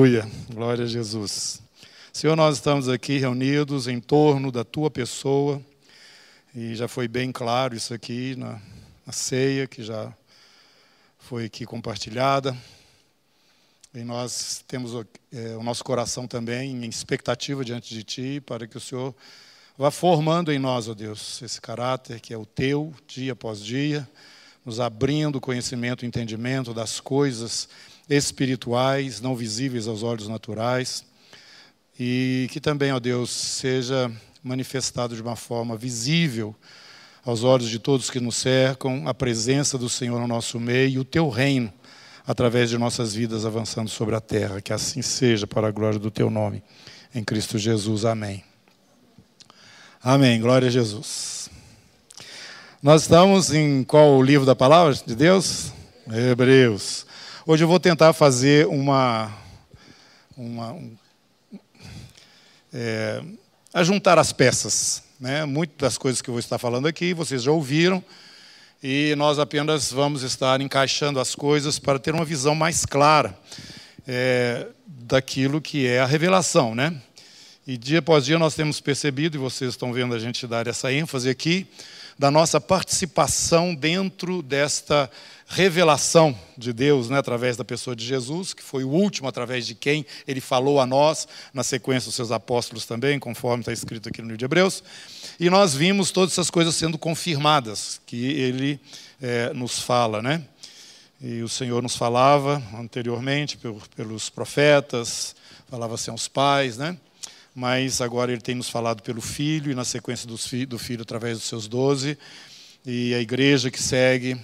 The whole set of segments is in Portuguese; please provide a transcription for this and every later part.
Aleluia, glória a Jesus. Senhor, nós estamos aqui reunidos em torno da tua pessoa, e já foi bem claro isso aqui na, na ceia, que já foi aqui compartilhada. E nós temos é, o nosso coração também em expectativa diante de Ti, para que o Senhor vá formando em nós, ó Deus, esse caráter que é o Teu, dia após dia, nos abrindo conhecimento e entendimento das coisas espirituais, não visíveis aos olhos naturais, e que também, ó Deus, seja manifestado de uma forma visível aos olhos de todos que nos cercam a presença do Senhor no nosso meio e o teu reino através de nossas vidas avançando sobre a terra. Que assim seja para a glória do teu nome. Em Cristo Jesus. Amém. Amém. Glória a Jesus. Nós estamos em qual livro da palavra de Deus? Hebreus. Hoje eu vou tentar fazer uma. uma um, é, ajuntar as peças. Né? Muitas das coisas que eu vou estar falando aqui vocês já ouviram, e nós apenas vamos estar encaixando as coisas para ter uma visão mais clara é, daquilo que é a revelação. Né? E dia após dia nós temos percebido, e vocês estão vendo a gente dar essa ênfase aqui, da nossa participação dentro desta revelação de Deus, né, através da pessoa de Jesus, que foi o último através de quem ele falou a nós, na sequência os seus apóstolos também, conforme está escrito aqui no livro de Hebreus. E nós vimos todas essas coisas sendo confirmadas, que ele é, nos fala, né? E o Senhor nos falava anteriormente pelos profetas, falava assim aos pais, né? Mas agora ele tem nos falado pelo Filho e na sequência do Filho através dos seus doze, e a igreja que segue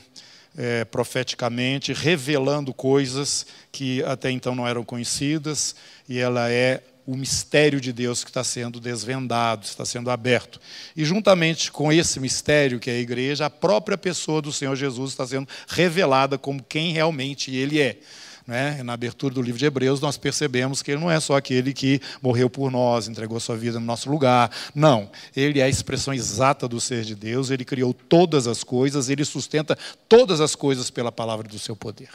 é, profeticamente, revelando coisas que até então não eram conhecidas, e ela é o mistério de Deus que está sendo desvendado, está sendo aberto. E juntamente com esse mistério que é a igreja, a própria pessoa do Senhor Jesus está sendo revelada como quem realmente ele é. Né? Na abertura do livro de Hebreus, nós percebemos que ele não é só aquele que morreu por nós, entregou sua vida no nosso lugar. Não. Ele é a expressão exata do ser de Deus, ele criou todas as coisas, ele sustenta todas as coisas pela palavra do seu poder.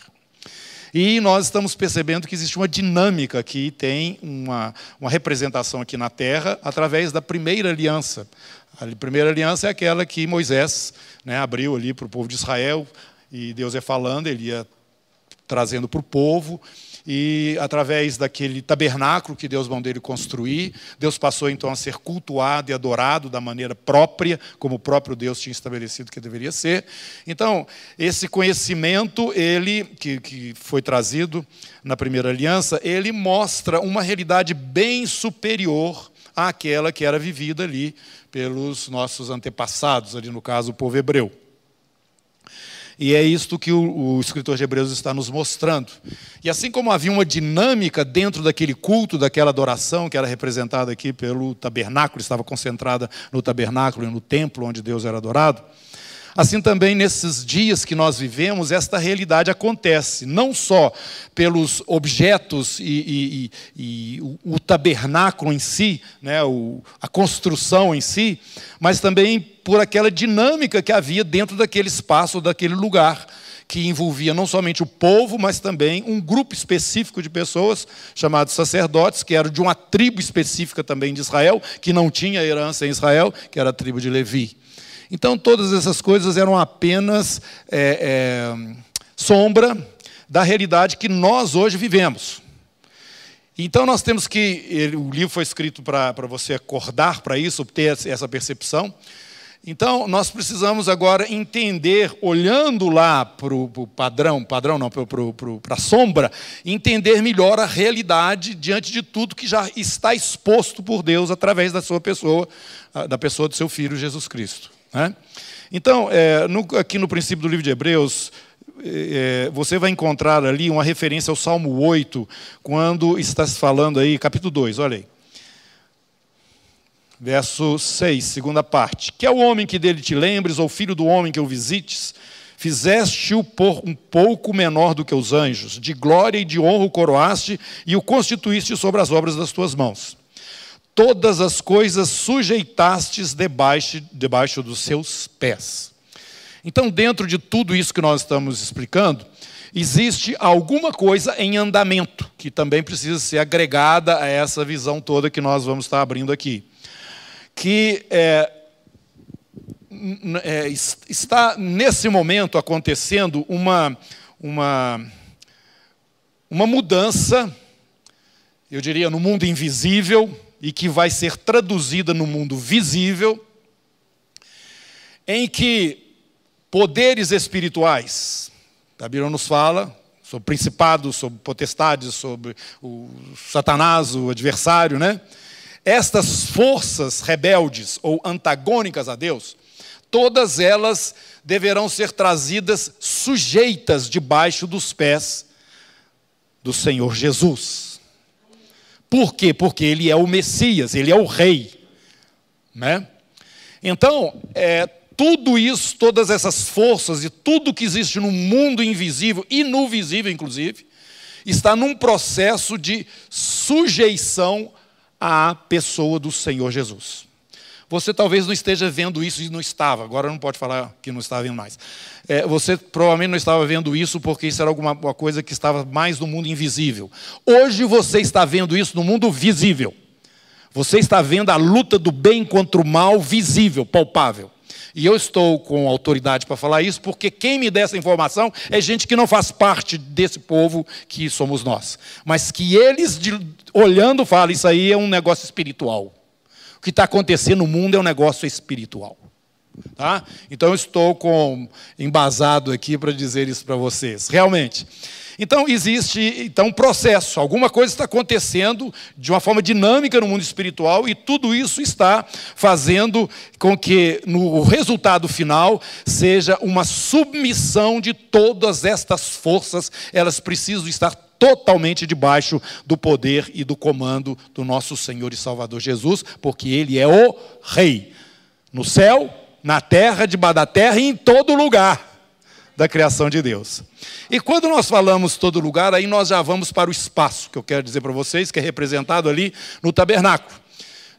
E nós estamos percebendo que existe uma dinâmica que tem uma, uma representação aqui na terra através da primeira aliança. A primeira aliança é aquela que Moisés né, abriu ali para o povo de Israel, e Deus é falando, ele ia trazendo para o povo. E através daquele tabernáculo que Deus mandou ele construir, Deus passou então a ser cultuado e adorado da maneira própria, como o próprio Deus tinha estabelecido que deveria ser. Então, esse conhecimento, ele que, que foi trazido na primeira aliança, ele mostra uma realidade bem superior àquela que era vivida ali pelos nossos antepassados, ali no caso o povo hebreu. E é isto que o, o, escritor de Hebreus está nos mostrando. E assim como havia uma dinâmica dentro daquele culto, daquela adoração que era representada aqui pelo tabernáculo, estava concentrada no tabernáculo e no templo onde Deus era adorado, Assim também nesses dias que nós vivemos, esta realidade acontece, não só pelos objetos e, e, e, e o, o, tabernáculo em si, né, o, a construção em si, mas também por aquela dinâmica que havia dentro daquele espaço, daquele lugar, que envolvia não somente o povo, mas também um grupo específico de pessoas, chamados sacerdotes, que eram de uma tribo específica também de Israel, que não tinha herança em Israel, que era a tribo de Levi. Então, todas essas coisas eram apenas é, é, sombra da realidade que nós hoje vivemos. Então, nós temos que. Ele, o livro foi escrito para você acordar para isso, ter essa percepção. Então, nós precisamos agora entender, olhando lá para o padrão, padrão não, para a sombra, entender melhor a realidade diante de tudo que já está exposto por Deus através da sua pessoa, da pessoa do seu Filho Jesus Cristo. Né? Então, é, no, aqui no princípio do livro de Hebreus, é, é você vai encontrar ali uma referência ao Salmo 8, quando está se falando aí, capítulo 2, olha aí. Verso 6, segunda parte. Que é o homem que dele te lembres, ou filho do homem que o visites, fizeste-o por um pouco menor do que os anjos, de glória e de honra o coroaste e o constituíste sobre as obras das tuas mãos todas as coisas sujeitastes debaixo, debaixo dos seus pés. Então, dentro de tudo isso que nós estamos explicando, existe alguma coisa em andamento, que também precisa ser agregada a essa visão toda que nós vamos estar abrindo aqui. Que é, é, está nesse momento acontecendo uma, uma, uma mudança, eu diria, no mundo invisível e que vai ser traduzida no mundo visível, em que poderes espirituais, a Bíblia nos fala sobre principados, sobre potestades, sobre o Satanás, o adversário, né? Estas forças rebeldes ou antagônicas a Deus, todas elas deverão ser trazidas sujeitas debaixo dos pés do Senhor Jesus. Por quê? Porque ele é o Messias, ele é o rei, né? Então, é, tudo isso, todas essas forças e tudo que existe no mundo invisível e no visível, inclusive, está num processo de sujeição à pessoa do Senhor Jesus. Você talvez não esteja vendo isso e não estava, agora não pode falar que não está vendo mais. É, você provavelmente não estava vendo isso porque isso era alguma coisa que estava mais no mundo invisível. Hoje você está vendo isso no mundo visível. Você está vendo a luta do bem contra o mal visível, palpável. E eu estou com autoridade para falar isso, porque quem me dá essa informação é gente que não faz parte desse povo que somos nós. Mas que eles, olhando, falam: Isso aí é um negócio espiritual. O que está acontecendo no mundo é um negócio espiritual. Tá? Então estou com embasado aqui para dizer isso para vocês. Realmente. Então existe então um processo, alguma coisa está acontecendo de uma forma dinâmica no mundo espiritual e tudo isso está fazendo com que no resultado final seja uma submissão de todas estas forças, elas precisam estar totalmente debaixo do poder e do comando do nosso Senhor e Salvador Jesus, porque ele é o rei no céu, na terra, debaixo da terra e em todo lugar da criação de Deus. E quando nós falamos todo lugar, aí nós já vamos para o espaço, que eu quero dizer para vocês, que é representado ali no tabernáculo.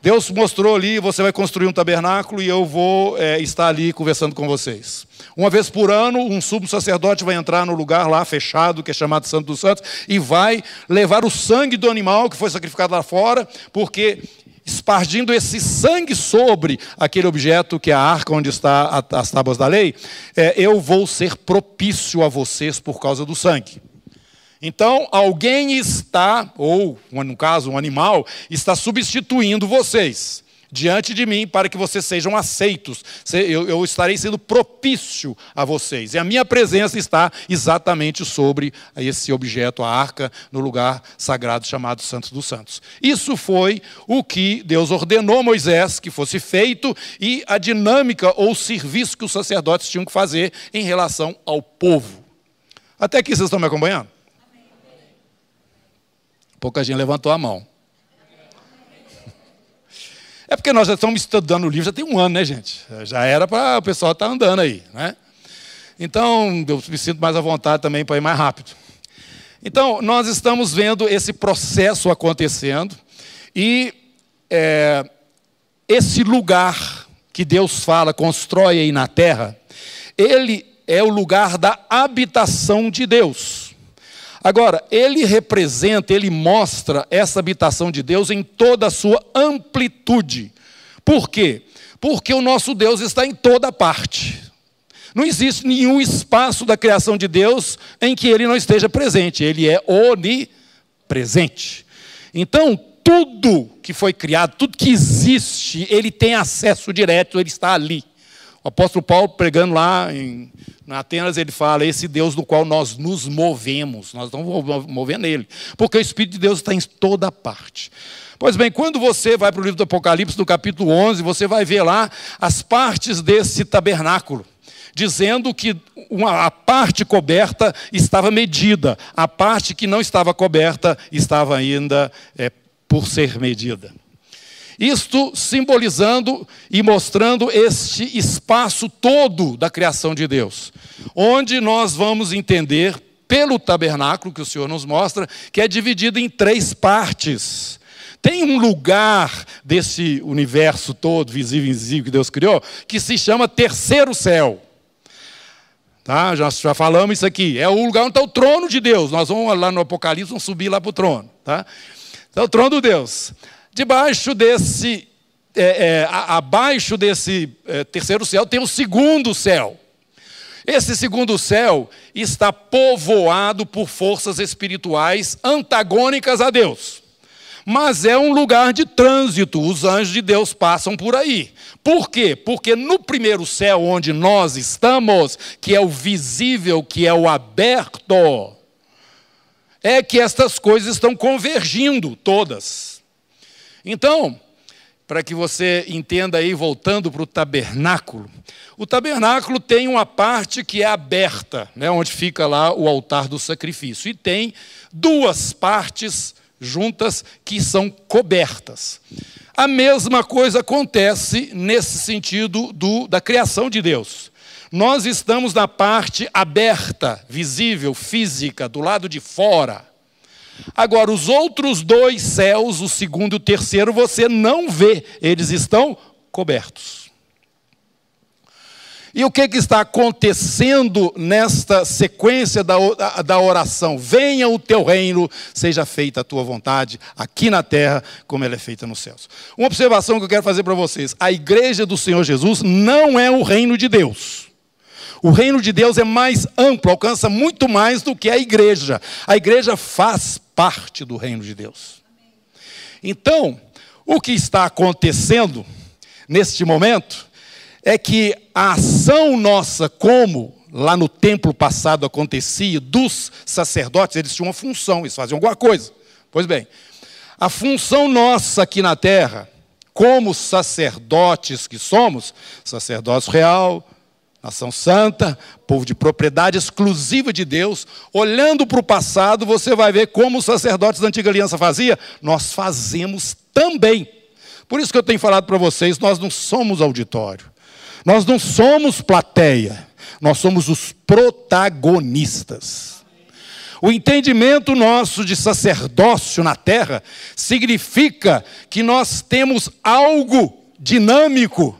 Deus mostrou ali, você vai construir um tabernáculo e eu vou é, estar ali conversando com vocês. Uma vez por ano, um sumo sacerdote vai entrar no lugar lá fechado, que é chamado Santo dos Santos, e vai levar o sangue do animal que foi sacrificado lá fora, porque espargindo esse sangue sobre aquele objeto que é a arca onde está as tábuas da lei, é, eu vou ser propício a vocês por causa do sangue. Então, alguém está, ou no caso, um animal, está substituindo vocês diante de mim para que vocês sejam aceitos. Eu, estarei sendo propício a vocês. E a minha presença está exatamente sobre esse objeto, a arca, no lugar sagrado chamado Santos dos Santos. Isso foi o que Deus ordenou a Moisés que fosse feito e a dinâmica ou serviço que os sacerdotes tinham que fazer em relação ao povo. Até aqui vocês estão me acompanhando? Pouca gente levantou a mão. É porque nós já estamos estudando o livro já tem um ano, né, gente? Já era para o pessoal estar tá andando aí, né? Então, eu me sinto mais à vontade também para ir mais rápido. Então, nós estamos vendo esse processo acontecendo e é, esse lugar que Deus fala, constrói aí na terra, ele é o lugar da habitação de Deus. Agora, ele representa, ele mostra essa habitação de Deus em toda a sua amplitude. Por quê? Porque o nosso Deus está em toda parte. Não existe nenhum espaço da criação de Deus em que ele não esteja presente. Ele é onipresente. Então, tudo que foi criado, tudo que existe, ele tem acesso direto, ele está ali. O apóstolo Paulo, pregando lá em na Atenas, ele fala: esse Deus no qual nós nos movemos, nós estamos movendo nele, porque o Espírito de Deus está em toda parte. Pois bem, quando você vai para o livro do Apocalipse, no capítulo 11, você vai ver lá as partes desse tabernáculo dizendo que uma, a parte coberta estava medida, a parte que não estava coberta estava ainda é, por ser medida. Isto simbolizando e mostrando este espaço todo da criação de Deus, onde nós vamos entender, pelo tabernáculo que o Senhor nos mostra, que é dividido em três partes. Tem um lugar desse universo todo, visível e invisível que Deus criou, que se chama terceiro céu. Tá? Já, já falamos isso aqui. É o lugar onde está o trono de Deus. Nós vamos lá no Apocalipse, vamos subir lá para o trono. Tá? Então, o trono de Deus. Debaixo desse, é, é, abaixo desse é, terceiro céu, tem o segundo céu. Esse segundo céu está povoado por forças espirituais antagônicas a Deus. Mas é um lugar de trânsito, os anjos de Deus passam por aí. Por quê? Porque no primeiro céu onde nós estamos, que é o visível, que é o aberto, é que estas coisas estão convergindo todas. Então, para que você entenda aí, voltando para o tabernáculo, o tabernáculo tem uma parte que é aberta, né, onde fica lá o altar do sacrifício, e tem duas partes juntas que são cobertas. A mesma coisa acontece nesse sentido do, da criação de Deus. Nós estamos na parte aberta, visível, física, do lado de fora. Agora, os outros dois céus, o segundo e o terceiro, você não vê, eles estão cobertos. E o que, que está acontecendo nesta sequência da, da oração? Venha o teu reino, seja feita a tua vontade, aqui na terra, como ela é feita nos céus. Uma observação que eu quero fazer para vocês: a igreja do Senhor Jesus não é o reino de Deus. O reino de Deus é mais amplo, alcança muito mais do que a igreja. A igreja faz parte do reino de Deus. Então, o que está acontecendo neste momento é que a ação nossa, como lá no templo passado acontecia, dos sacerdotes, eles tinham uma função, eles faziam alguma coisa. Pois bem, a função nossa aqui na terra, como sacerdotes que somos, sacerdócio real, nação santa, povo de propriedade exclusiva de Deus, olhando para o passado, você vai ver como os sacerdotes da antiga aliança faziam, nós fazemos também. Por isso que eu tenho falado para vocês, nós não somos auditório. Nós não somos plateia, nós somos os protagonistas. O entendimento nosso de sacerdócio na terra significa que nós temos algo dinâmico,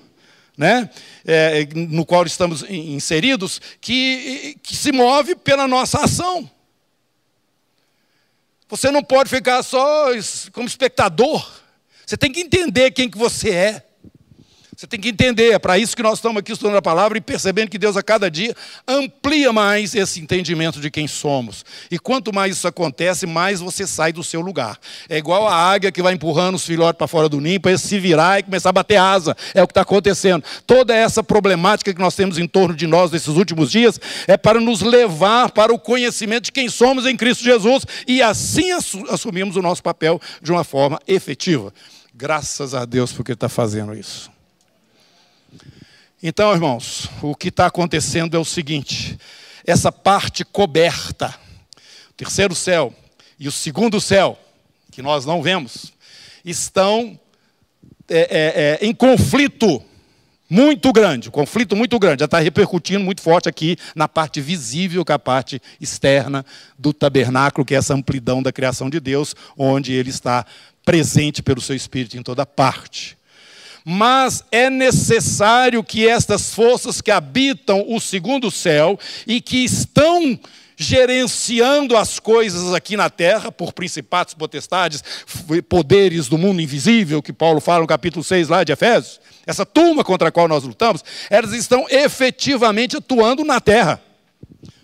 né? É, no qual estamos inseridos, que, que se move pela nossa ação. Você não pode ficar só como espectador. Você tem que entender quem que você é. Você tem que entender, é para isso que nós estamos aqui estudando a palavra e percebendo que Deus a cada dia amplia mais esse entendimento de quem somos. E quanto mais isso acontece, mais você sai do seu lugar. É igual a águia que vai empurrando os filhotes para fora do ninho para se virar e começar a bater asa. É o que está acontecendo. Toda essa problemática que nós temos em torno de nós nesses últimos dias é para nos levar para o conhecimento de quem somos em Cristo Jesus e assim assumimos o nosso papel de uma forma efetiva. Graças a Deus porque está fazendo isso. Então, irmãos, o que está acontecendo é o seguinte: essa parte coberta, o terceiro céu e o segundo céu, que nós não vemos, estão é, é, é, em conflito muito grande, conflito muito grande, já está repercutindo muito forte aqui na parte visível, que é a parte externa do tabernáculo, que é essa amplidão da criação de Deus, onde ele está presente pelo seu Espírito em toda parte mas é necessário que estas forças que habitam o segundo céu e que estão gerenciando as coisas aqui na terra, por principados, potestades, poderes do mundo invisível, que Paulo fala no capítulo 6 lá de Efésios, essa turma contra a qual nós lutamos, elas estão efetivamente atuando na terra,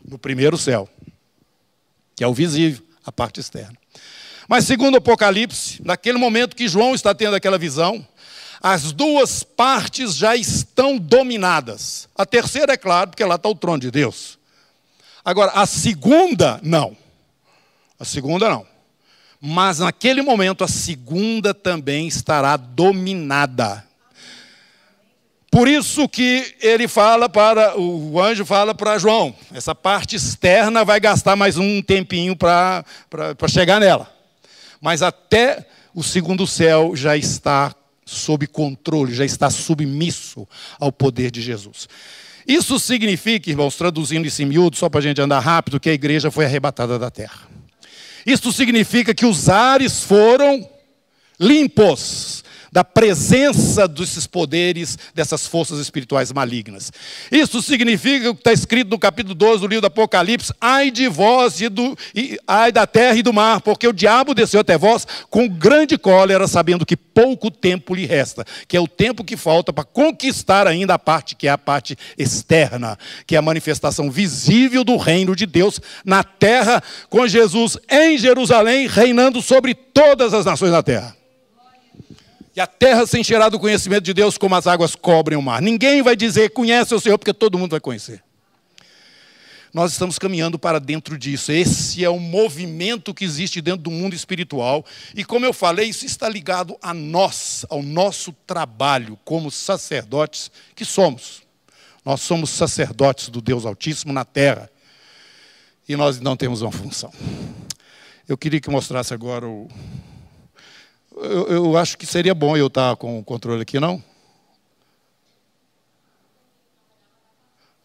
no primeiro céu, que é o visível, a parte externa. Mas segundo o Apocalipse, naquele momento que João está tendo aquela visão, as duas partes já estão dominadas. A terceira, é claro, porque lá está o trono de Deus. Agora, a segunda, não. A segunda, não. Mas naquele momento, a segunda também estará dominada. Por isso que ele fala para, o anjo fala para João, essa parte externa vai gastar mais um tempinho para chegar nela. Mas até o segundo céu já está sob controle, já está submisso ao poder de Jesus. Isso significa, irmãos, traduzindo isso em miúdo, só para a gente andar rápido, que a igreja foi arrebatada da terra. Isso significa que os ares foram limpos da presença desses poderes, dessas forças espirituais malignas. Isso significa o que está escrito no capítulo 12 do livro do Apocalipse: ai de vós e, do, e ai da terra e do mar, porque o diabo desceu até vós com grande cólera, sabendo que pouco tempo lhe resta, que é o tempo que falta para conquistar ainda a parte que é a parte externa, que é a manifestação visível do reino de Deus na terra, com Jesus em Jerusalém, reinando sobre todas as nações da terra. E a terra se encherá do conhecimento de Deus como as águas cobrem o mar. Ninguém vai dizer conhece o Senhor, porque todo mundo vai conhecer. Nós estamos caminhando para dentro disso. Esse é o movimento que existe dentro do mundo espiritual. E como eu falei, isso está ligado a nós, ao nosso trabalho como sacerdotes que somos. Nós somos sacerdotes do Deus Altíssimo na terra. E nós não temos uma função. Eu queria que mostrasse agora o, eu, eu acho que seria bom eu estar com o controle aqui, não?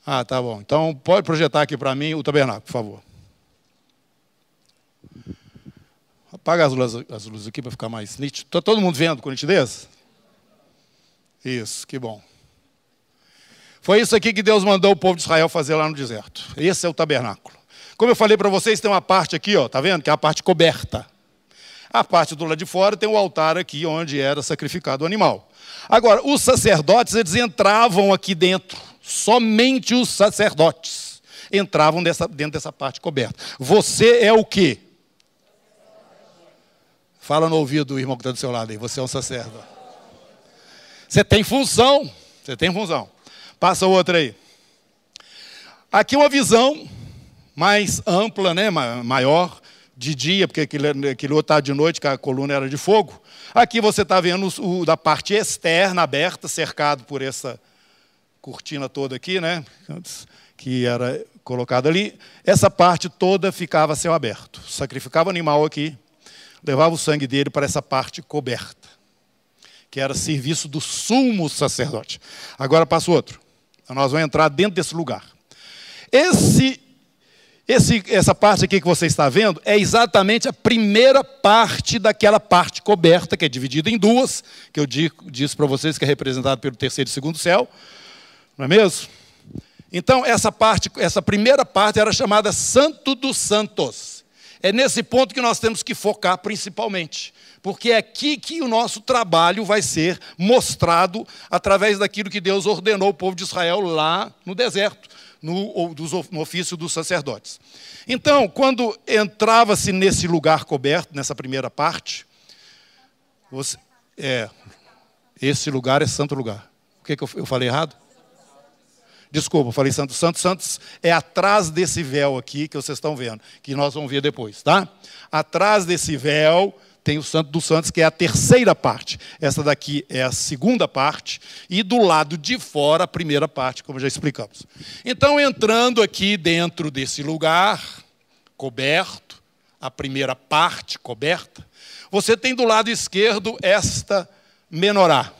Ah, tá bom. Então pode projetar aqui para mim o tabernáculo, por favor. Apaga as luzes, as luzes aqui para ficar mais nítido. Está todo mundo vendo com nitidez? Isso, que bom. Foi isso aqui que Deus mandou o povo de Israel fazer lá no deserto. Esse é o tabernáculo. Como eu falei para vocês, tem uma parte aqui, ó, tá vendo? Que é a parte coberta. A parte do lado de fora tem o altar aqui onde era sacrificado o animal. Agora, os sacerdotes, eles entravam aqui dentro. Somente os sacerdotes entravam dessa, dentro dessa parte coberta. Você é o quê? Fala no ouvido do irmão que está do seu lado aí. Você é um sacerdote. Você tem função. Você tem função. Passa o outro aí. Aqui uma visão mais ampla, né, maior, de dia, porque aquele, outro estava de noite, que a coluna era de fogo. Aqui você está vendo o, da parte externa aberta, cercado por essa cortina toda aqui, né? Que era colocada ali. Essa parte toda ficava céu aberto. Sacrificava o animal aqui, levava o sangue dele para essa parte coberta, que era serviço do sumo sacerdote. Agora passa o outro. Nós vamos entrar dentro desse lugar. Esse esse, essa parte aqui que você está vendo é exatamente a primeira parte daquela parte coberta, que é dividida em duas, que eu disse para vocês que é representada pelo terceiro e segundo céu, não é mesmo? Então, essa parte, essa primeira parte era chamada Santo dos Santos. É nesse ponto que nós temos que focar principalmente, porque é aqui que o nosso trabalho vai ser mostrado através daquilo que Deus ordenou ao povo de Israel lá no deserto no, no ofício dos sacerdotes. Então, quando entrava-se nesse lugar coberto, nessa primeira parte, você, é, esse lugar é santo lugar. O que, que eu, eu falei errado? Desculpa, falei Santo Santo. Santos é atrás desse véu aqui que vocês estão vendo, que nós vamos ver depois, tá? Atrás desse véu tem o Santo dos Santos, que é a terceira parte. Essa daqui é a segunda parte. E do lado de fora, a primeira parte, como já explicamos. Então, entrando aqui dentro desse lugar, coberto, a primeira parte coberta, você tem do lado esquerdo esta menorá,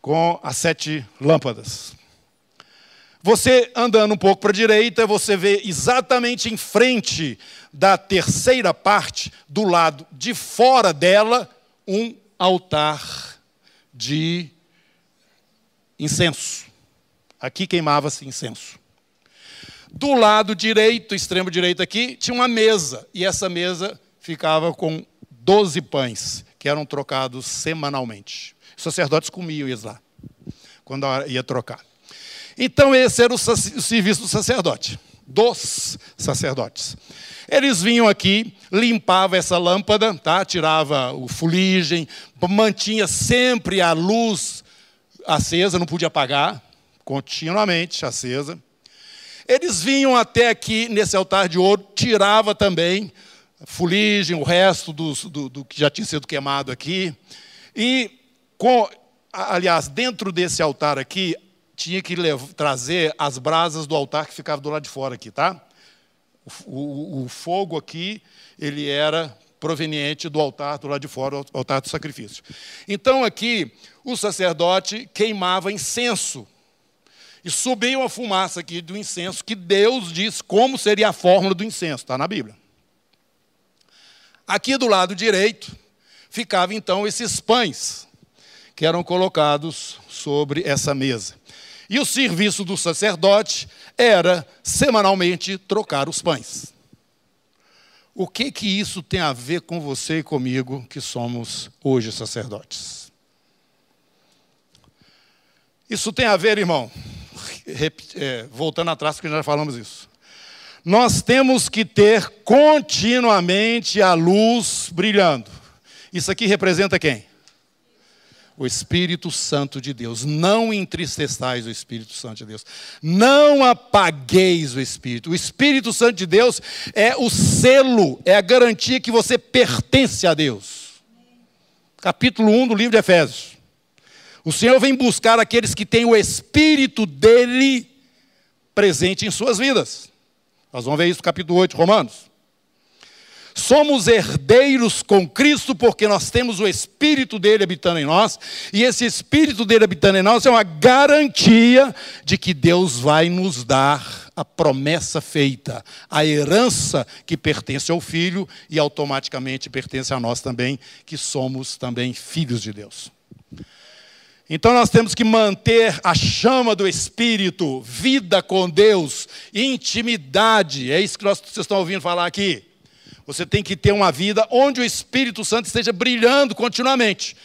com as sete lâmpadas. Você andando um pouco para a direita, você vê exatamente em frente da terceira parte, do lado de fora dela, um altar de incenso. Aqui queimava-se incenso. Do lado direito, extremo direito aqui, tinha uma mesa. E essa mesa ficava com 12 pães, que eram trocados semanalmente. Os sacerdotes comiam eles lá, quando ia trocar. Então, esse era o serviço do sacerdote, dos sacerdotes. Eles vinham aqui, limpavam essa lâmpada, tá? tirava o fuligem, mantinha sempre a luz acesa, não podia apagar, continuamente acesa. Eles vinham até aqui nesse altar de ouro, tirava também fuligem, o resto do, do, do que já tinha sido queimado aqui. E, com, aliás, dentro desse altar aqui, tinha que levar, trazer as brasas do altar que ficava do lado de fora aqui, tá? O, o, o, fogo aqui, ele era proveniente do altar do lado de fora, o altar do sacrifício. Então aqui, o sacerdote queimava incenso. E subia uma fumaça aqui do incenso, que Deus diz como seria a fórmula do incenso, está na Bíblia. Aqui do lado direito, ficavam então esses pães que eram colocados sobre essa mesa. E o serviço do sacerdote era semanalmente trocar os pães. O que que isso tem a ver com você e comigo que somos hoje sacerdotes? Isso tem a ver, irmão, é, voltando atrás, porque já falamos isso. Nós temos que ter continuamente a luz brilhando. Isso aqui representa quem? O Espírito Santo de Deus. Não entristeçais o Espírito Santo de Deus. Não apagueis o Espírito. O Espírito Santo de Deus é o selo, é a garantia que você pertence a Deus. Capítulo 1 do livro de Efésios. O Senhor vem buscar aqueles que têm o Espírito dele presente em suas vidas. Nós vamos ver isso no capítulo 8 de Romanos. Somos herdeiros com Cristo porque nós temos o Espírito dele habitando em nós, e esse Espírito dele habitando em nós é uma garantia de que Deus vai nos dar a promessa feita, a herança que pertence ao Filho e automaticamente pertence a nós também, que somos também filhos de Deus. Então nós temos que manter a chama do Espírito, vida com Deus, intimidade, é isso que nós, vocês estão ouvindo falar aqui. Você tem que ter uma vida onde o Espírito Santo esteja brilhando continuamente.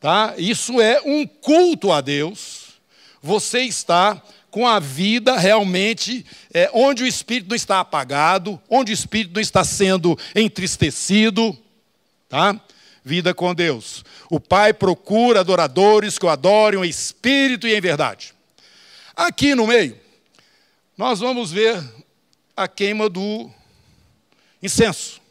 Tá? Isso é um culto a Deus. Você está com a vida realmente é, onde o Espírito não está apagado, onde o Espírito não está sendo entristecido. Tá? Vida com Deus. O Pai procura adoradores que o adorem em espírito e em verdade. Aqui no meio, nós vamos ver a queima do incenso.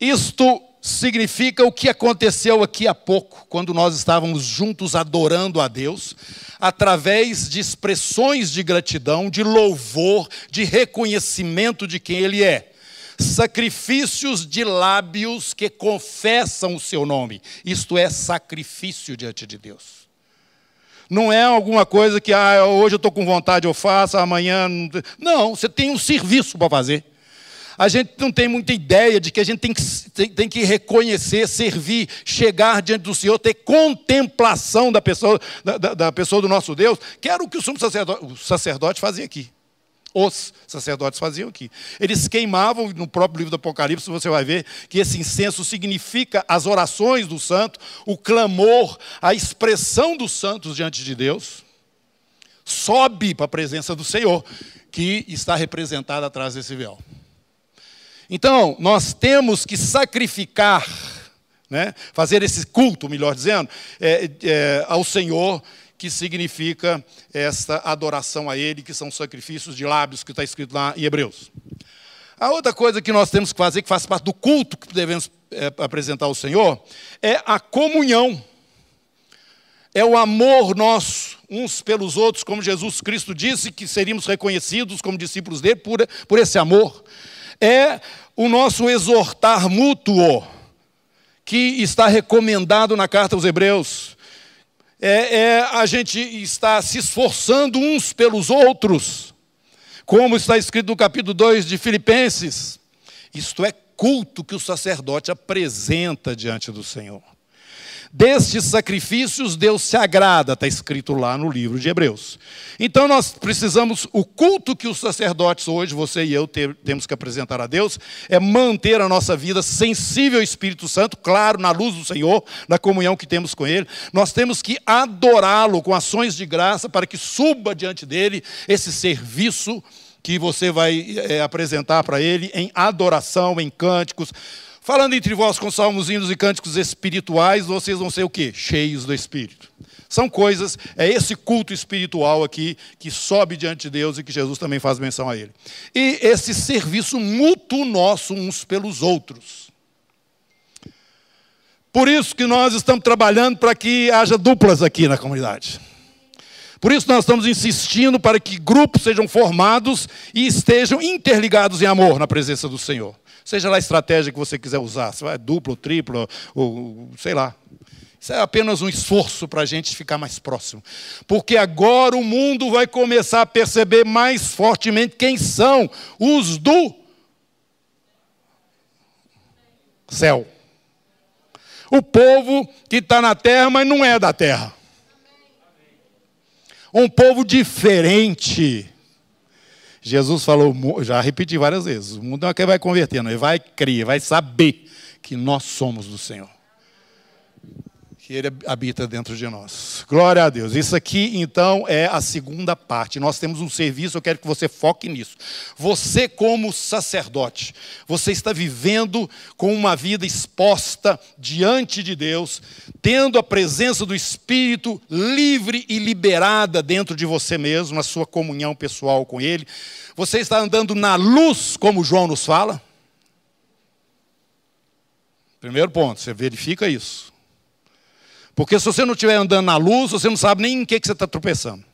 Isto significa o que aconteceu aqui há pouco, quando nós estávamos juntos adorando a Deus, através de expressões de gratidão, de louvor, de reconhecimento de quem Ele é. Sacrifícios de lábios que confessam o seu nome. Isto é sacrifício diante de Deus. Não é alguma coisa que ah, hoje eu estou com vontade, eu faço, amanhã. Não, você tem um serviço para fazer a gente não tem muita ideia de que a gente tem que, tem, tem, que reconhecer, servir, chegar diante do Senhor, ter contemplação da pessoa, da, da, da pessoa do nosso Deus, que era o que o sumo sacerdote, o sacerdote fazia aqui. Os sacerdotes faziam aqui. Eles queimavam, no próprio livro do Apocalipse, você vai ver que esse incenso significa as orações do santo, o clamor, a expressão dos santos diante de Deus. Sobe para a presença do Senhor, que está representada atrás desse véu. Então, nós temos que sacrificar, né, fazer esse culto, melhor dizendo, é, é, ao Senhor, que significa esta adoração a Ele, que são sacrifícios de lábios, que está escrito lá em Hebreus. A outra coisa que nós temos que fazer, que faz parte do culto que devemos é, apresentar ao Senhor, é a comunhão. É o amor nosso uns pelos outros, como Jesus Cristo disse que seríamos reconhecidos como discípulos dele por, por esse amor é o nosso exortar mútuo, que está recomendado na carta aos Hebreus. É, é a gente está se esforçando uns pelos outros, como está escrito no capítulo 2 de Filipenses. Isto é culto que o sacerdote apresenta diante do Senhor. Destes sacrifícios Deus se agrada, está escrito lá no livro de Hebreus. Então nós precisamos, o culto que os sacerdotes hoje, você e eu, ter, temos que apresentar a Deus, é manter a nossa vida sensível ao Espírito Santo, claro, na luz do Senhor, na comunhão que temos com Ele. Nós temos que adorá-lo com ações de graça para que suba diante dele esse serviço que você vai é, apresentar para Ele em adoração, em cânticos Falando entre vós com salmos, hinos e cânticos espirituais, vocês vão ser o quê? Cheios do Espírito. São coisas, é esse culto espiritual aqui que sobe diante de Deus e que Jesus também faz menção a ele. E esse serviço mútuo nosso uns pelos outros. Por isso que nós estamos trabalhando para que haja duplas aqui na comunidade. Por isso nós estamos insistindo para que grupos sejam formados e estejam interligados em amor na presença do Senhor. Seja lá a estratégia que você quiser usar, se vai duplo, triplo, ou sei lá. Isso é apenas um esforço para a gente ficar mais próximo. Porque agora o mundo vai começar a perceber mais fortemente quem são os do céu. o povo que está na terra, mas não é da terra. Um povo diferente. Jesus falou, já repeti várias vezes: o mundo não é que vai convertendo, ele vai crer, vai saber que nós somos do Senhor que Ele habita dentro de nós. Glória a Deus. Isso aqui, então, é a segunda parte. Nós temos um serviço, eu quero que você foque nisso. Você, como sacerdote, você está vivendo com uma vida exposta diante de Deus, tendo a presença do Espírito livre e liberada dentro de você mesmo, na sua comunhão pessoal com Ele. Você está andando na luz, como João nos fala. Primeiro ponto, você verifica isso. Porque se você não estiver andando na luz, você não sabe nem em que, que você está tropeçando.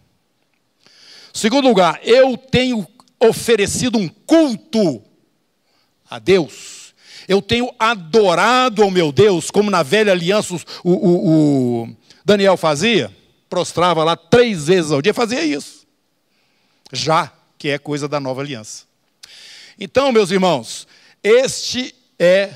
Segundo lugar, eu tenho oferecido um culto a Deus. Eu tenho adorado ao meu Deus, como na velha aliança o, o, o Daniel fazia. Prostrava lá três vezes ao dia, fazia isso. Já que é coisa da nova aliança. Então, meus irmãos, este é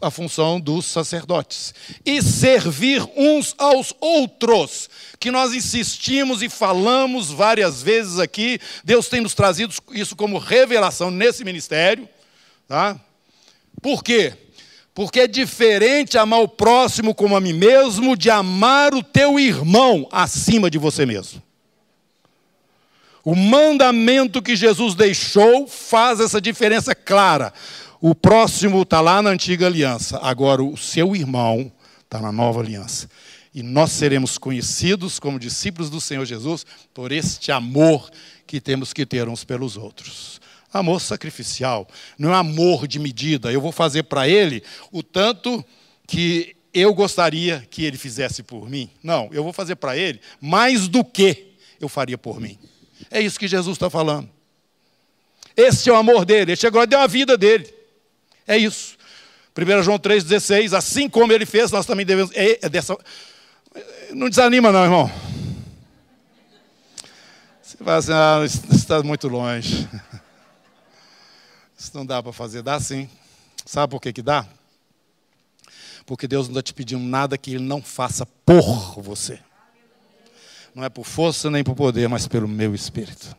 a função dos sacerdotes. E servir uns aos outros, que nós insistimos e falamos várias vezes aqui. Deus tem nos trazido isso como revelação nesse ministério. Tá? Por quê? Porque é diferente amar o próximo como a mim mesmo de amar o teu irmão acima de você mesmo. O mandamento que Jesus deixou faz essa diferença clara. O próximo está lá na antiga aliança, agora o seu irmão está na nova aliança. E nós seremos conhecidos como discípulos do Senhor Jesus por este amor que temos que ter uns pelos outros. Amor sacrificial, não é amor de medida. Eu vou fazer para ele o tanto que eu gostaria que ele fizesse por mim. Não, eu vou fazer para ele mais do que eu faria por mim. É isso que Jesus está falando. Esse é o amor dele. Ele chegou e deu a vida dele. É isso. 1 João 3,16, assim como ele fez, nós também devemos. É, é dessa... Não desanima, não, irmão. Você vai assim, ah, isso está muito longe. Isso não dá para fazer. Dá sim. Sabe por que, que dá? Porque Deus não está te pedindo nada que Ele não faça por você. Não é por força nem por poder, mas pelo meu espírito.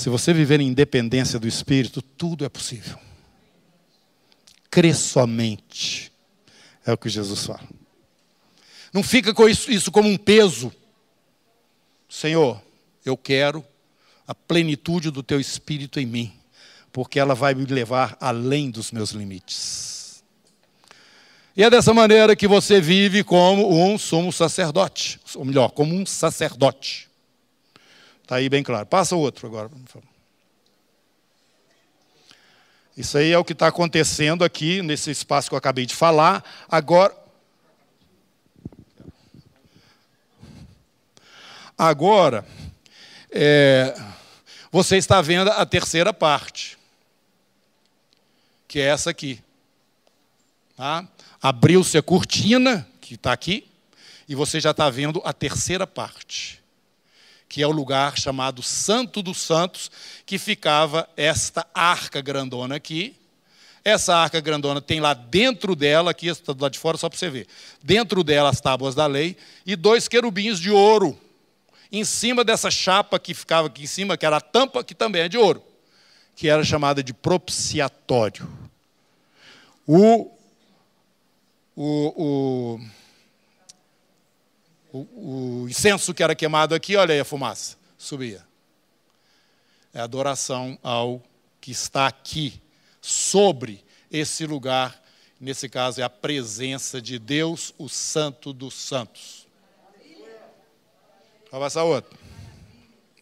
Se você viver em independência do espírito, tudo é possível crê somente. É o que Jesus fala. Não fica com isso, isso como um peso. Senhor, eu quero a plenitude do teu espírito em mim, porque ela vai me levar além dos meus limites. E é dessa maneira que você vive como um sumo sacerdote, ou melhor, como um sacerdote. Está aí bem claro. Passa outro agora. Isso aí é o que está acontecendo aqui nesse espaço que eu acabei de falar. Agora. Agora, é, você está vendo a terceira parte, que é essa aqui. Tá? Abriu-se a cortina, que está aqui, e você já está vendo a terceira parte que é o lugar chamado Santo dos Santos, que ficava esta arca grandona aqui. Essa arca grandona tem lá dentro dela, aqui está do lado de fora só para você ver, dentro dela as tábuas da lei e dois querubins de ouro. Em cima dessa chapa que ficava aqui em cima, que era a tampa, que também é de ouro, que era chamada de propiciatório. O, o, o o, incenso que era queimado aqui, olha aí a fumaça, subia. É adoração ao que está aqui, sobre esse lugar, nesse caso é a presença de Deus, o Santo dos Santos. Vai passar outro.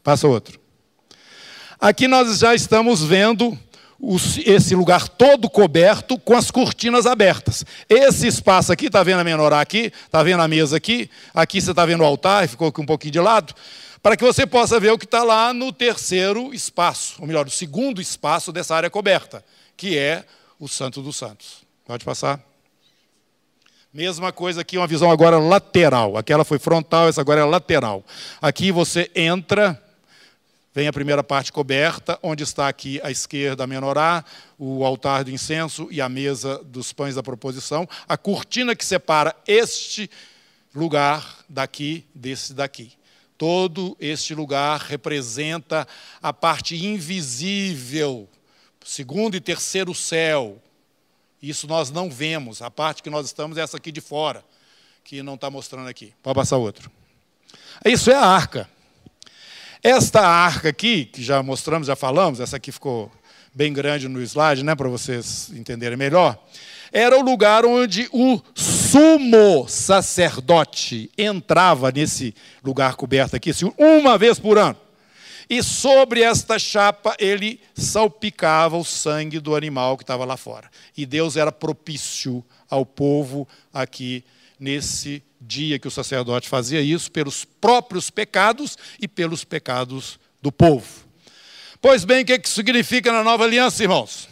Passa outro. Aqui nós já estamos vendo esse lugar todo coberto com as cortinas abertas. Esse espaço aqui, está vendo a menorá aqui? Está vendo a mesa aqui? Aqui você está vendo o altar, ficou aqui um pouquinho de lado. Para que você possa ver o que está lá no terceiro espaço, ou melhor, o segundo espaço dessa área coberta, que é o Santo dos Santos. Pode passar. Mesma coisa aqui, uma visão agora lateral. Aquela foi frontal, essa agora é lateral. Aqui você entra Vem a primeira parte coberta, onde está aqui à esquerda a menorá, o altar do incenso e a mesa dos pães da proposição. A cortina que separa este lugar daqui, desse daqui. Todo este lugar representa a parte invisível, segundo e terceiro céu. Isso nós não vemos. A parte que nós estamos é essa aqui de fora, que não está mostrando aqui. Pode passar outro. Isso é a arca. Esta arca aqui, que já mostramos, já falamos, essa aqui ficou bem grande no slide, né, para vocês entenderem melhor, era o lugar onde o sumo sacerdote entrava nesse lugar coberto aqui, assim, uma vez por ano. E sobre esta chapa ele salpicava o sangue do animal que estava lá fora. E Deus era propício ao povo aqui nesse dia que o sacerdote fazia isso, pelos próprios pecados e pelos pecados do povo. Pois bem, o que significa na nova aliança, irmãos?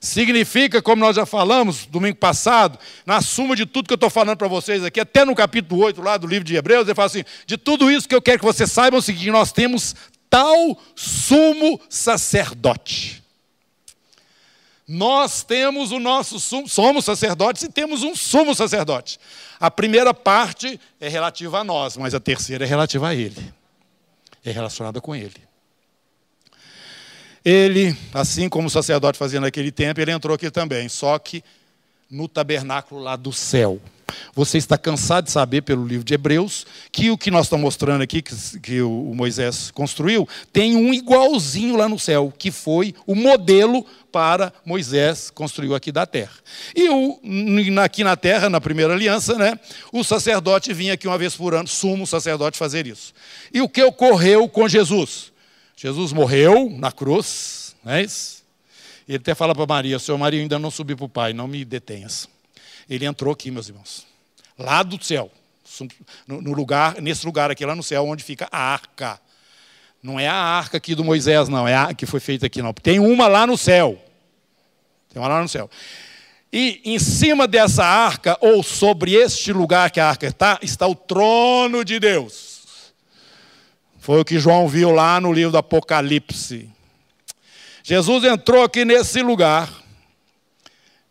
Significa, como nós já falamos domingo passado, na suma de tudo que eu estou falando para vocês aqui, até no capítulo 8 lá do livro de Hebreus, ele fala assim: de tudo isso que eu quero que vocês saibam é o seguinte: nós temos tal sumo sacerdote. Nós temos o nosso sumo, somos sacerdotes e temos um sumo sacerdote. A primeira parte é relativa a nós, mas a terceira é relativa a ele. É relacionada com ele. Ele, assim como o sacerdote fazia naquele tempo, ele entrou aqui também, só que no tabernáculo lá do céu. Você está cansado de saber pelo livro de Hebreus que o que nós estamos mostrando aqui, que, que o Moisés construiu, tem um igualzinho lá no céu, que foi o modelo para Moisés construiu aqui da terra. E o, aqui na terra, na primeira aliança, né, o sacerdote vinha aqui uma vez por ano, sumo sacerdote, fazer isso. E o que ocorreu com Jesus? Jesus morreu na cruz, não é isso? Ele até fala para Maria: Senhor Maria, ainda não subi para o Pai, não me detenhas. Ele entrou aqui, meus irmãos, lá do céu, no lugar, nesse lugar aqui, lá no céu, onde fica a arca. Não é a arca aqui do Moisés, não, é a que foi feita aqui, não. Tem uma lá no céu. Tem uma lá no céu. E em cima dessa arca, ou sobre este lugar que a arca está, está o trono de Deus. Foi o que João viu lá no livro do Apocalipse. Jesus entrou aqui nesse lugar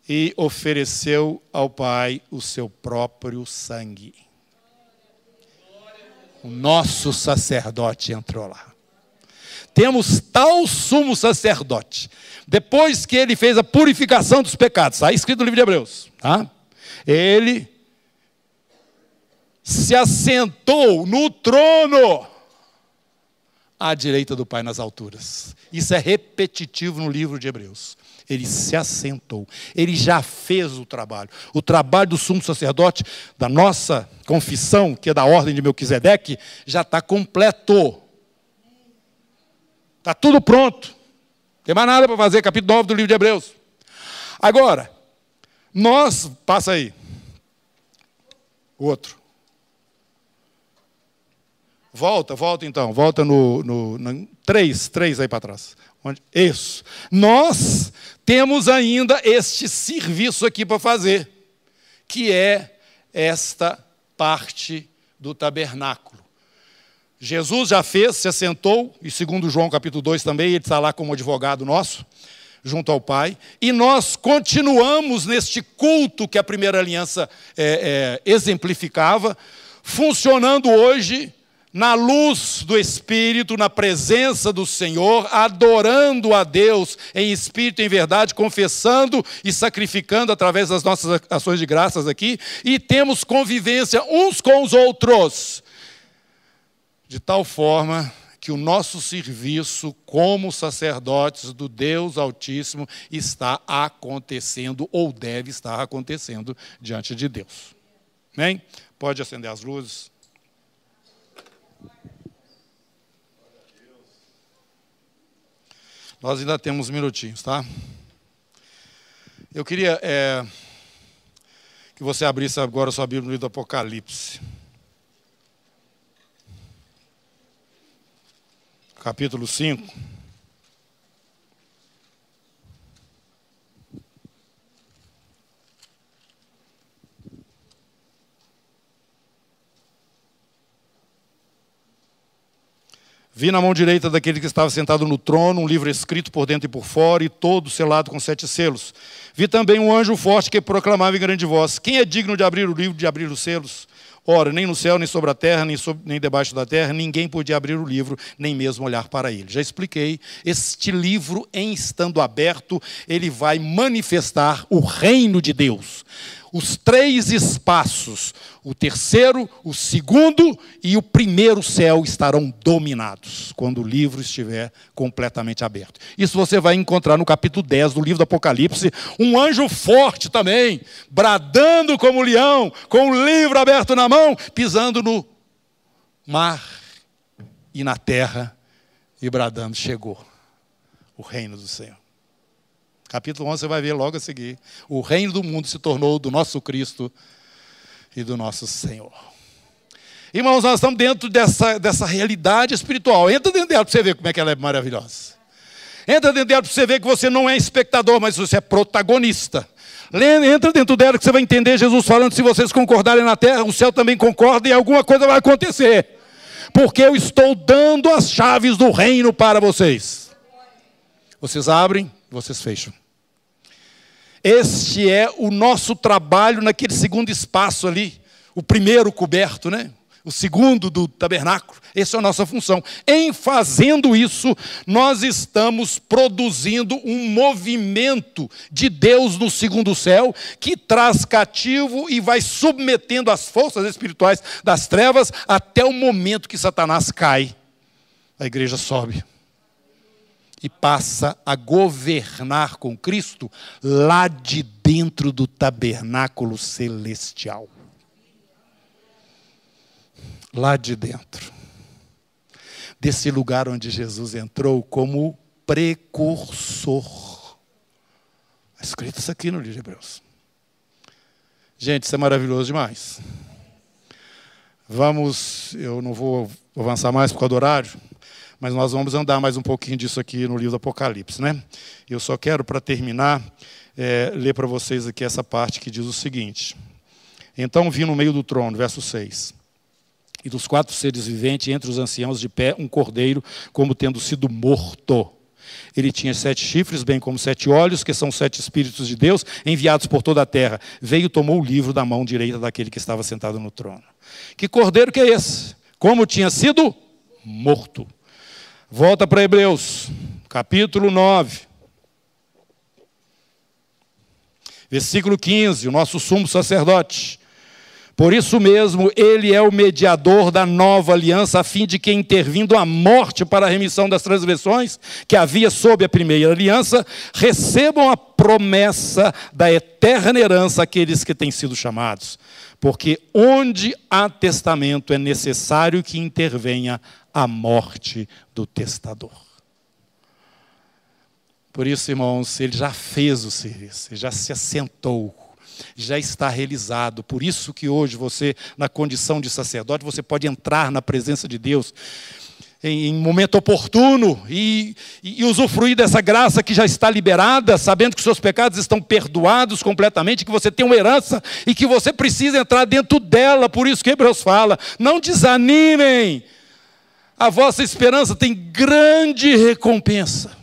e ofereceu ao Pai o seu próprio sangue. O nosso sacerdote entrou lá. Temos tal sumo sacerdote, depois que ele fez a purificação dos pecados, está escrito no livro de Hebreus, tá? ele se assentou no trono à direita do Pai nas alturas. Isso é repetitivo no livro de Hebreus. Ele se assentou, ele já fez o trabalho. O trabalho do sumo sacerdote, da nossa confissão, que é da ordem de Melquisedeque, já está completo. Está tudo pronto. Não tem mais nada para fazer, capítulo 9 do livro de Hebreus. Agora, nós, passa aí. Outro. Volta, volta então, volta no, no, no três, três aí para trás. Isso. Nós temos ainda este serviço aqui para fazer, que é esta parte do tabernáculo. Jesus já fez, se assentou, e segundo João capítulo 2 também, ele está lá como advogado nosso, junto ao Pai, e nós continuamos neste culto que a primeira aliança é, é, exemplificava, funcionando hoje na luz do Espírito, na presença do Senhor, adorando a Deus em espírito e em verdade, confessando e sacrificando através das nossas ações de graças aqui, e temos convivência uns com os outros, de tal forma que o nosso serviço como sacerdotes do Deus Altíssimo está acontecendo ou deve estar acontecendo diante de Deus. Amém? Pode acender as luzes. Nós ainda temos minutinhos, tá? Eu queria é, que você abrisse agora sua Bíblia no livro do Apocalipse. Capítulo 5. Vi na mão direita daquele que estava sentado no trono um livro escrito por dentro e por fora, e todo selado com sete selos. Vi também um anjo forte que proclamava em grande voz: Quem é digno de abrir o livro, de abrir os selos? Ora, nem no céu, nem sobre a terra, nem, sobre, nem debaixo da terra, ninguém podia abrir o livro, nem mesmo olhar para ele. Já expliquei, este livro, em estando aberto, ele vai manifestar o reino de Deus os três espaços, o terceiro, o segundo e o primeiro céu estarão dominados quando o livro estiver completamente aberto. Isso você vai encontrar no capítulo 10 do livro do Apocalipse, um anjo forte também, bradando como leão, com o livro aberto na mão, pisando no mar e na terra e bradando: chegou o reino do Senhor. Capítulo 11 você vai ver logo a seguir. O reino do mundo se tornou do nosso Cristo e do nosso Senhor. Irmãos, nós estamos dentro dessa, dessa realidade espiritual. Entra dentro dela para você ver como é que ela é maravilhosa. Entra dentro dela para você ver que você não é espectador, mas você é protagonista. Entra dentro dela que você vai entender Jesus falando: se vocês concordarem na terra, o céu também concorda e alguma coisa vai acontecer. Porque eu estou dando as chaves do reino para vocês. Vocês abrem, vocês fecham. Este é o nosso trabalho naquele segundo espaço ali, o primeiro coberto, né? O segundo do tabernáculo. Essa é a nossa função. Em fazendo isso, nós estamos produzindo um movimento de Deus no segundo céu que traz cativo e vai submetendo as forças espirituais das trevas até o momento que Satanás cai. A igreja sobe e passa a governar com Cristo lá de dentro do tabernáculo celestial. Lá de dentro. Desse lugar onde Jesus entrou como precursor. Escrito isso aqui no livro de Hebreus. Gente, isso é maravilhoso demais. Vamos, eu não vou avançar mais por causa do horário mas nós vamos andar mais um pouquinho disso aqui no livro do Apocalipse. Né? Eu só quero, para terminar, é, ler para vocês aqui essa parte que diz o seguinte: Então vi no meio do trono, verso 6. E dos quatro seres viventes, entre os anciãos de pé, um cordeiro, como tendo sido morto. Ele tinha sete chifres, bem como sete olhos, que são sete espíritos de Deus, enviados por toda a terra. Veio e tomou o livro da mão direita daquele que estava sentado no trono. Que cordeiro que é esse? Como tinha sido morto. Volta para Hebreus, capítulo 9. Versículo 15, o nosso sumo sacerdote. Por isso mesmo, ele é o mediador da nova aliança, a fim de que, intervindo a morte para a remissão das transgressões que havia sob a primeira aliança, recebam a promessa da eterna herança aqueles que têm sido chamados. Porque onde há testamento é necessário que intervenha a morte do testador. Por isso, irmãos, ele já fez o serviço, ele já se assentou, já está realizado. Por isso que hoje você, na condição de sacerdote, você pode entrar na presença de Deus em, em momento oportuno e, e, e, usufruir dessa graça que já está liberada, sabendo que seus pecados estão perdoados completamente, que você tem uma herança e que você precisa entrar dentro dela. Por isso que Hebreus fala: não desanimem a vossa esperança tem grande recompensa.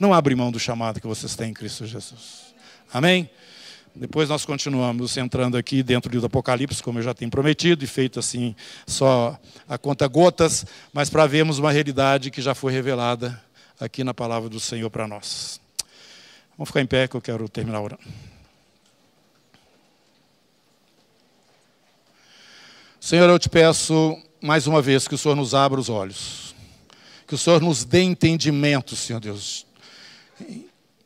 Não abre mão do chamado que vocês têm em Cristo Jesus. Amém? Depois nós continuamos entrando aqui dentro do Apocalipse, como eu já tenho prometido, e feito assim só a conta gotas, mas para vermos uma realidade que já foi revelada aqui na palavra do Senhor para nós. Vamos ficar em pé que eu quero terminar orando. Senhor, eu te peço mais uma vez, que o Senhor nos abra os olhos. Que o Senhor nos dê entendimento, Senhor Deus.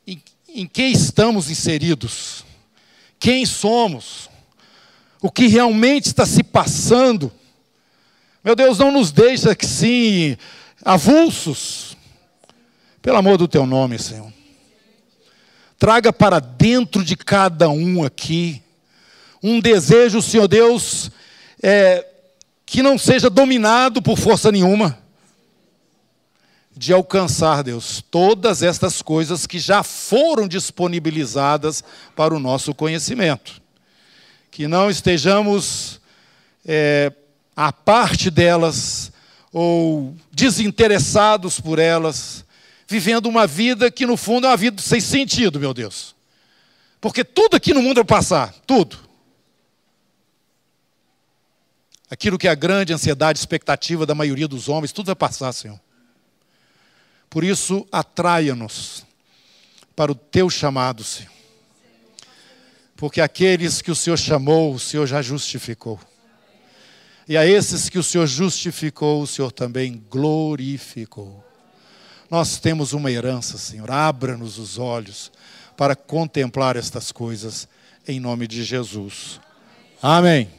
Em, em quem estamos inseridos? Quem somos? O que realmente está se passando? Meu Deus, não nos deixa assim, avulsos. Pelo amor do teu nome, Senhor. Traga para dentro de cada um aqui um desejo, Senhor Deus, é, que não seja dominado por força nenhuma, de alcançar, Deus, todas estas coisas que já foram disponibilizadas para o nosso conhecimento. Que não estejamos é, à parte delas, ou desinteressados por elas, vivendo uma vida que no fundo é uma vida sem sentido, meu Deus. Porque tudo aqui no mundo vai passar, tudo. Aquilo que é a grande ansiedade, expectativa da maioria dos homens, tudo vai passar, Senhor. Por isso, atraia-nos para o teu chamado, Senhor. Porque aqueles que o Senhor chamou, o Senhor já justificou. E a esses que o Senhor justificou, o Senhor também glorificou. Nós temos uma herança, Senhor. Abra-nos os olhos para contemplar estas coisas, em nome de Jesus. Amém.